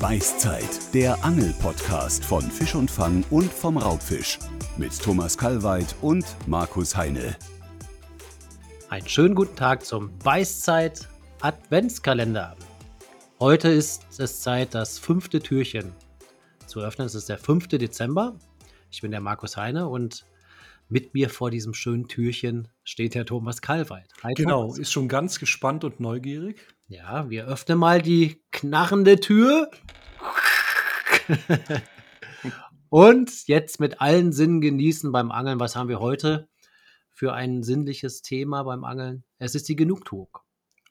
Beißzeit, der Angel-Podcast von Fisch und Fang und vom Raubfisch. Mit Thomas Kalweit und Markus Heine. Einen schönen guten Tag zum Beißzeit Adventskalender. Heute ist es Zeit, das fünfte Türchen zu öffnen. Es ist der 5. Dezember. Ich bin der Markus Heine und mit mir vor diesem schönen Türchen steht der Thomas Kalweit. Hi, genau, Thomas. ist schon ganz gespannt und neugierig. Ja, wir öffnen mal die knarrende Tür. Und jetzt mit allen Sinnen genießen beim Angeln. Was haben wir heute für ein sinnliches Thema beim Angeln? Es ist die Genugtuung.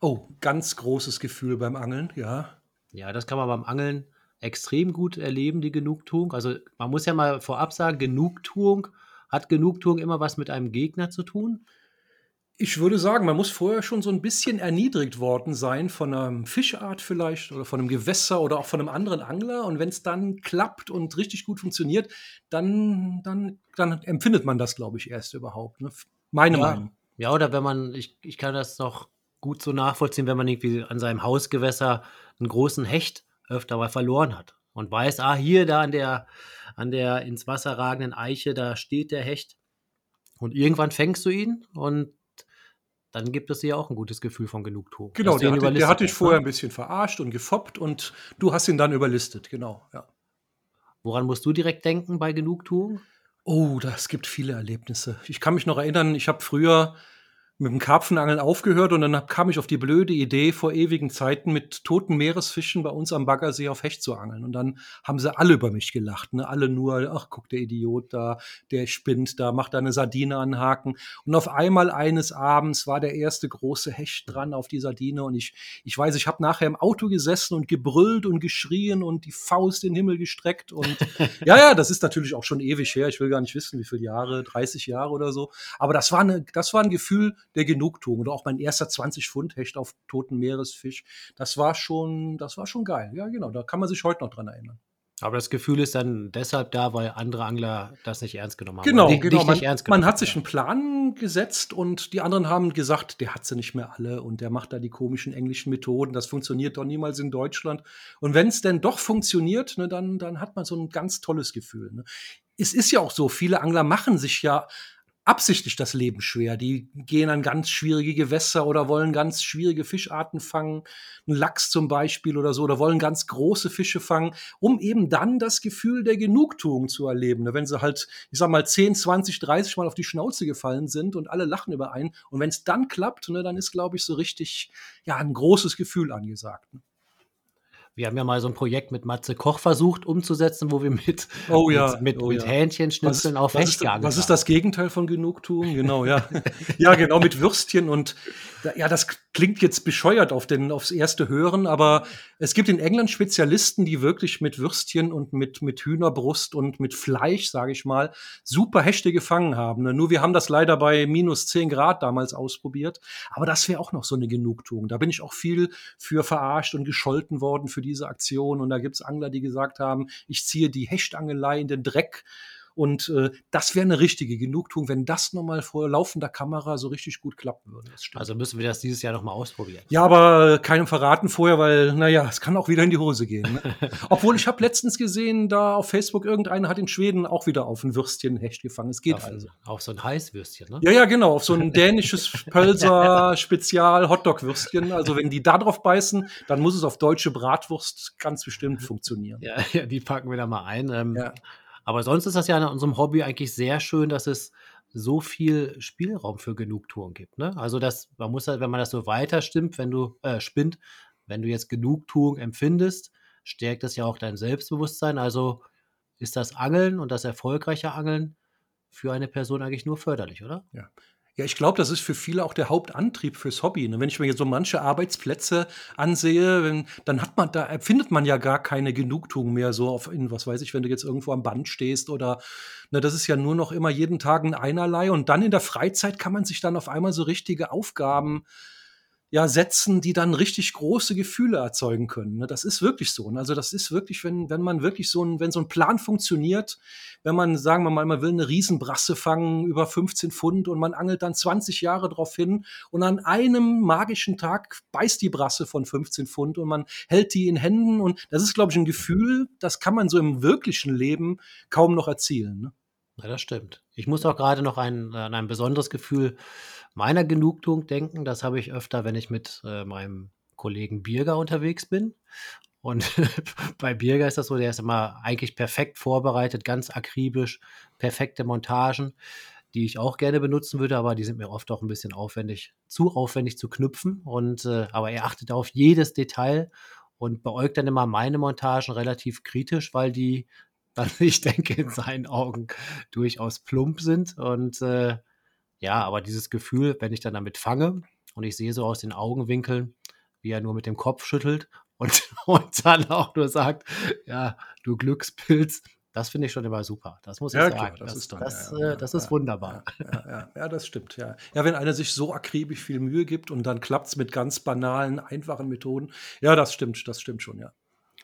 Oh, ganz großes Gefühl beim Angeln, ja. Ja, das kann man beim Angeln extrem gut erleben, die Genugtuung. Also man muss ja mal vorab sagen, Genugtuung hat Genugtuung immer was mit einem Gegner zu tun? Ich würde sagen, man muss vorher schon so ein bisschen erniedrigt worden sein von einer Fischart vielleicht oder von einem Gewässer oder auch von einem anderen Angler. Und wenn es dann klappt und richtig gut funktioniert, dann, dann, dann empfindet man das, glaube ich, erst überhaupt. Ne? Meine ja. Meinung. Ja, oder wenn man, ich, ich kann das noch gut so nachvollziehen, wenn man irgendwie an seinem Hausgewässer einen großen Hecht öfter mal verloren hat und weiß, ah, hier, da an der, an der ins Wasser ragenden Eiche, da steht der Hecht. Und irgendwann fängst du ihn und dann gibt es dir auch ein gutes Gefühl von Genugtuung. Genau, der, hatte, der hat dich vorher ne? ein bisschen verarscht und gefoppt und du hast ihn dann überlistet, genau, ja. Woran musst du direkt denken bei Genugtuung? Oh, das gibt viele Erlebnisse. Ich kann mich noch erinnern, ich habe früher mit dem Karpfenangeln aufgehört und dann kam ich auf die blöde Idee, vor ewigen Zeiten mit toten Meeresfischen bei uns am Baggersee auf Hecht zu angeln. Und dann haben sie alle über mich gelacht. Ne? Alle nur, ach, guck, der Idiot da, der spinnt da, macht da eine Sardine anhaken. Und auf einmal eines Abends war der erste große Hecht dran auf die Sardine. Und ich, ich weiß, ich habe nachher im Auto gesessen und gebrüllt und geschrien und die Faust in den Himmel gestreckt. Und ja, ja, das ist natürlich auch schon ewig her. Ich will gar nicht wissen, wie viele Jahre, 30 Jahre oder so. Aber das war, eine, das war ein Gefühl, der Genugtuung. Oder auch mein erster 20 Pfund Hecht auf toten Meeresfisch. Das war schon, das war schon geil. Ja, genau. Da kann man sich heute noch dran erinnern. Aber das Gefühl ist dann deshalb da, weil andere Angler das nicht ernst genommen haben. Genau, genau. Man, man, hat sich einen Plan gesetzt und die anderen haben gesagt, der hat sie nicht mehr alle und der macht da die komischen englischen Methoden. Das funktioniert doch niemals in Deutschland. Und wenn es denn doch funktioniert, ne, dann, dann hat man so ein ganz tolles Gefühl. Ne. Es ist ja auch so, viele Angler machen sich ja absichtlich das Leben schwer. Die gehen an ganz schwierige Gewässer oder wollen ganz schwierige Fischarten fangen, einen Lachs zum Beispiel oder so, oder wollen ganz große Fische fangen, um eben dann das Gefühl der Genugtuung zu erleben. Wenn sie halt, ich sag mal, 10, 20, 30 Mal auf die Schnauze gefallen sind und alle lachen über einen. Und wenn es dann klappt, ne, dann ist, glaube ich, so richtig, ja, ein großes Gefühl angesagt. Wir haben ja mal so ein Projekt mit Matze Koch versucht umzusetzen, wo wir mit, oh ja, mit, mit, oh mit ja. Hähnchenschnitzeln was, auf was Hecht geangelt Was ist das Gegenteil von Genugtuung? Genau, ja. ja, genau, mit Würstchen und ja, das klingt jetzt bescheuert auf den, aufs erste Hören, aber es gibt in England Spezialisten, die wirklich mit Würstchen und mit, mit Hühnerbrust und mit Fleisch, sage ich mal, super Hechte gefangen haben. Ne? Nur wir haben das leider bei minus 10 Grad damals ausprobiert. Aber das wäre auch noch so eine Genugtuung. Da bin ich auch viel für verarscht und gescholten worden für diese Aktion. Und da gibt's Angler, die gesagt haben, ich ziehe die Hechtangelei in den Dreck. Und äh, das wäre eine richtige Genugtuung, wenn das nochmal vor laufender Kamera so richtig gut klappen würde. Also müssen wir das dieses Jahr nochmal ausprobieren. Ja, aber keinem verraten vorher, weil, naja, es kann auch wieder in die Hose gehen. Ne? Obwohl ich habe letztens gesehen, da auf Facebook irgendeiner hat in Schweden auch wieder auf ein Würstchen Hecht gefangen. Es geht ja, also. Auf so ein Heißwürstchen, ne? Ja, ja, genau. Auf so ein dänisches Pölser-Spezial-Hotdog-Würstchen. Also wenn die da drauf beißen, dann muss es auf deutsche Bratwurst ganz bestimmt funktionieren. Ja, ja die packen wir da mal ein. Ähm, ja. Aber sonst ist das ja in unserem Hobby eigentlich sehr schön, dass es so viel Spielraum für Genugtuung gibt. Ne? Also das, man muss halt, wenn man das so weiter stimmt, wenn du äh, spinnt, wenn du jetzt Genugtuung empfindest, stärkt das ja auch dein Selbstbewusstsein. Also ist das Angeln und das erfolgreiche Angeln für eine Person eigentlich nur förderlich, oder? Ja. Ja, ich glaube, das ist für viele auch der Hauptantrieb fürs Hobby. Ne? Wenn ich mir so manche Arbeitsplätze ansehe, wenn, dann hat man, da empfindet man ja gar keine Genugtuung mehr, so auf in, was weiß ich, wenn du jetzt irgendwo am Band stehst oder, ne, das ist ja nur noch immer jeden Tag ein einerlei und dann in der Freizeit kann man sich dann auf einmal so richtige Aufgaben ja, setzen, die dann richtig große Gefühle erzeugen können. Ne? Das ist wirklich so. Ne? Also das ist wirklich, wenn, wenn man wirklich so ein, wenn so ein Plan funktioniert, wenn man, sagen wir mal, man will eine Riesenbrasse fangen über 15 Pfund und man angelt dann 20 Jahre drauf hin und an einem magischen Tag beißt die Brasse von 15 Pfund und man hält die in Händen und das ist, glaube ich, ein Gefühl, das kann man so im wirklichen Leben kaum noch erzielen. Ne? Ja, das stimmt. Ich muss auch gerade noch ein, an ein besonderes Gefühl meiner Genugtuung denken. Das habe ich öfter, wenn ich mit äh, meinem Kollegen Birger unterwegs bin. Und bei Birger ist das so, der ist immer eigentlich perfekt vorbereitet, ganz akribisch, perfekte Montagen, die ich auch gerne benutzen würde, aber die sind mir oft auch ein bisschen aufwendig, zu aufwendig zu knüpfen. Und äh, aber er achtet auf jedes Detail und beäugt dann immer meine Montagen relativ kritisch, weil die dann, ich denke, in seinen Augen durchaus plump sind. Und äh, ja, aber dieses Gefühl, wenn ich dann damit fange und ich sehe so aus den Augenwinkeln, wie er nur mit dem Kopf schüttelt und, und dann auch nur sagt, ja, du Glückspilz, das finde ich schon immer super. Das muss ich ja, sagen. Klar, das, das, ist, dann, das, ja, ja, äh, das ist wunderbar. Ja, ja, das stimmt. Ja. ja, wenn einer sich so akribisch viel Mühe gibt und dann klappt es mit ganz banalen, einfachen Methoden. Ja, das stimmt, das stimmt schon, ja.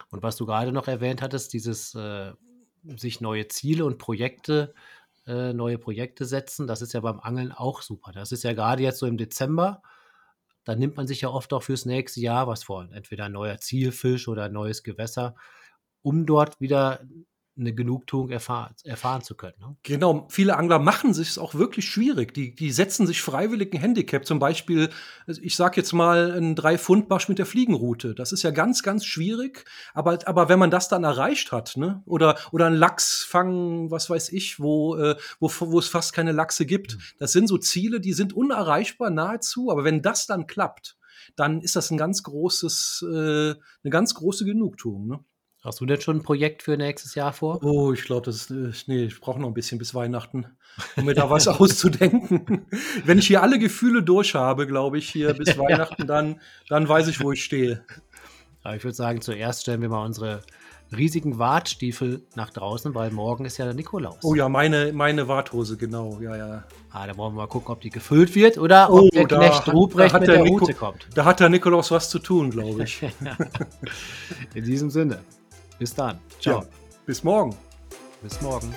Und was du gerade noch erwähnt hattest, dieses äh, sich neue Ziele und Projekte äh, neue Projekte setzen. Das ist ja beim Angeln auch super. Das ist ja gerade jetzt so im Dezember. Da nimmt man sich ja oft auch fürs nächste Jahr was vor. Entweder ein neuer Zielfisch oder ein neues Gewässer, um dort wieder eine Genugtuung erfahren, erfahren zu können. Ne? Genau, viele Angler machen sich es auch wirklich schwierig. Die, die setzen sich freiwillig ein Handicap. Zum Beispiel, ich sag jetzt mal, ein Drei-Pfund-Barsch mit der Fliegenroute. Das ist ja ganz, ganz schwierig. Aber, aber wenn man das dann erreicht hat, ne? oder, oder ein Lachsfang, was weiß ich, wo, äh, wo, wo es fast keine Lachse gibt. Mhm. Das sind so Ziele, die sind unerreichbar nahezu. Aber wenn das dann klappt, dann ist das ein ganz großes, äh, eine ganz große Genugtuung. Ne? Hast du denn schon ein Projekt für nächstes Jahr vor? Oh, ich glaube, das ist, äh, nee, ich brauche noch ein bisschen bis Weihnachten, um mir da was auszudenken. Wenn ich hier alle Gefühle durch habe, glaube ich, hier bis Weihnachten, dann, dann weiß ich, wo ich stehe. Aber ich würde sagen, zuerst stellen wir mal unsere riesigen Wartstiefel nach draußen, weil morgen ist ja der Nikolaus. Oh ja, meine, meine Warthose, genau, ja, ja. Ah, da wollen wir mal gucken, ob die gefüllt wird oder oh, ob der Knecht Ruprecht mit der, der Route kommt. Da hat der Nikolaus was zu tun, glaube ich. In diesem Sinne. Bis dann. Ciao. Ja, bis morgen. Bis morgen.